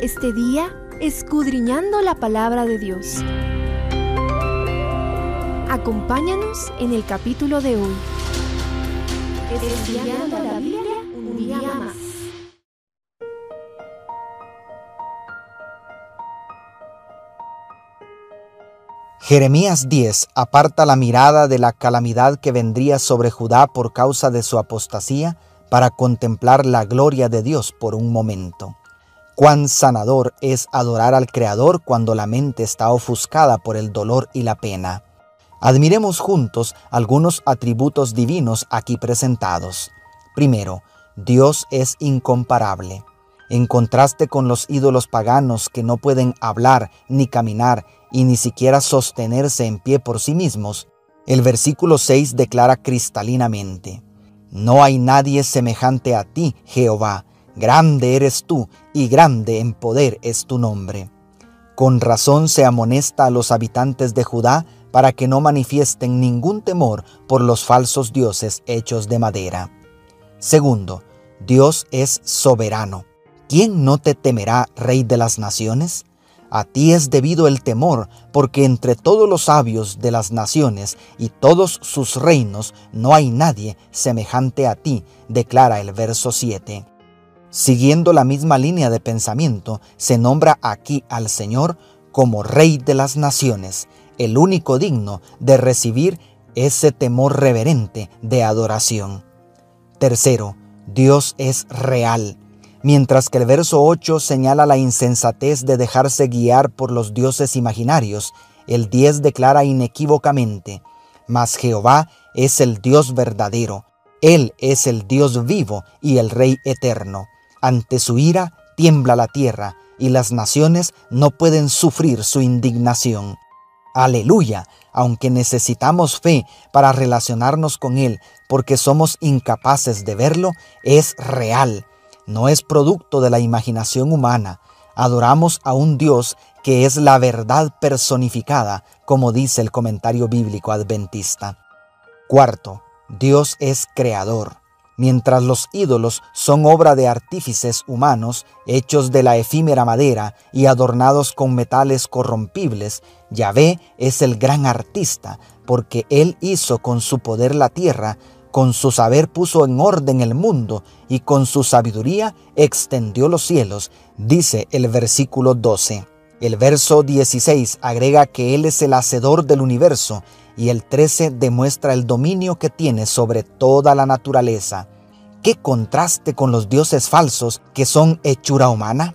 Este día escudriñando la palabra de Dios. Acompáñanos en el capítulo de hoy. Estudiando la Biblia un día más. Jeremías 10 aparta la mirada de la calamidad que vendría sobre Judá por causa de su apostasía para contemplar la gloria de Dios por un momento. Cuán sanador es adorar al Creador cuando la mente está ofuscada por el dolor y la pena. Admiremos juntos algunos atributos divinos aquí presentados. Primero, Dios es incomparable. En contraste con los ídolos paganos que no pueden hablar ni caminar y ni siquiera sostenerse en pie por sí mismos, el versículo 6 declara cristalinamente, No hay nadie semejante a ti, Jehová, grande eres tú y grande en poder es tu nombre. Con razón se amonesta a los habitantes de Judá para que no manifiesten ningún temor por los falsos dioses hechos de madera. Segundo, Dios es soberano. ¿Quién no te temerá, Rey de las Naciones? A ti es debido el temor, porque entre todos los sabios de las naciones y todos sus reinos no hay nadie semejante a ti, declara el verso 7. Siguiendo la misma línea de pensamiento, se nombra aquí al Señor como Rey de las Naciones, el único digno de recibir ese temor reverente de adoración. Tercero, Dios es real mientras que el verso 8 señala la insensatez de dejarse guiar por los dioses imaginarios, el 10 declara inequívocamente, mas Jehová es el Dios verdadero, Él es el Dios vivo y el Rey eterno. Ante su ira tiembla la tierra, y las naciones no pueden sufrir su indignación. Aleluya, aunque necesitamos fe para relacionarnos con Él, porque somos incapaces de verlo, es real no es producto de la imaginación humana. Adoramos a un Dios que es la verdad personificada, como dice el comentario bíblico adventista. Cuarto, Dios es creador. Mientras los ídolos son obra de artífices humanos, hechos de la efímera madera y adornados con metales corrompibles, Yahvé es el gran artista, porque Él hizo con su poder la tierra, con su saber puso en orden el mundo y con su sabiduría extendió los cielos, dice el versículo 12. El verso 16 agrega que Él es el hacedor del universo y el 13 demuestra el dominio que tiene sobre toda la naturaleza. ¿Qué contraste con los dioses falsos que son hechura humana?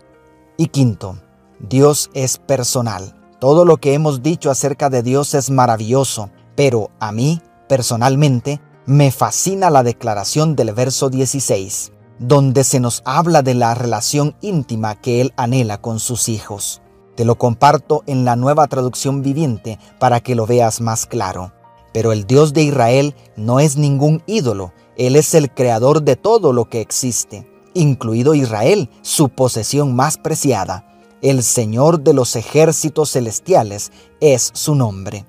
Y quinto, Dios es personal. Todo lo que hemos dicho acerca de Dios es maravilloso, pero a mí, personalmente, me fascina la declaración del verso 16, donde se nos habla de la relación íntima que Él anhela con sus hijos. Te lo comparto en la nueva traducción viviente para que lo veas más claro. Pero el Dios de Israel no es ningún ídolo, Él es el creador de todo lo que existe, incluido Israel, su posesión más preciada. El Señor de los ejércitos celestiales es su nombre.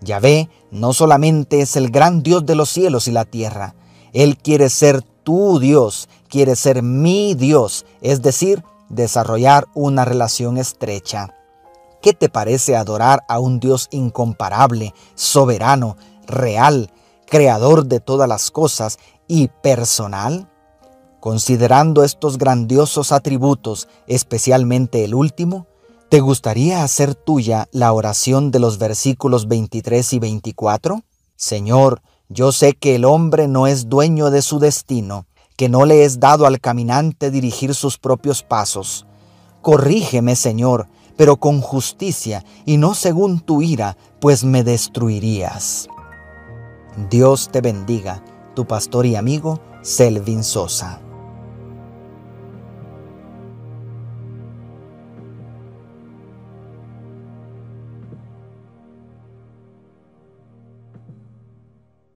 Yahvé no solamente es el gran Dios de los cielos y la tierra, Él quiere ser tu Dios, quiere ser mi Dios, es decir, desarrollar una relación estrecha. ¿Qué te parece adorar a un Dios incomparable, soberano, real, creador de todas las cosas y personal? Considerando estos grandiosos atributos, especialmente el último, ¿Te gustaría hacer tuya la oración de los versículos 23 y 24? Señor, yo sé que el hombre no es dueño de su destino, que no le es dado al caminante dirigir sus propios pasos. Corrígeme, Señor, pero con justicia y no según tu ira, pues me destruirías. Dios te bendiga, tu pastor y amigo Selvin Sosa.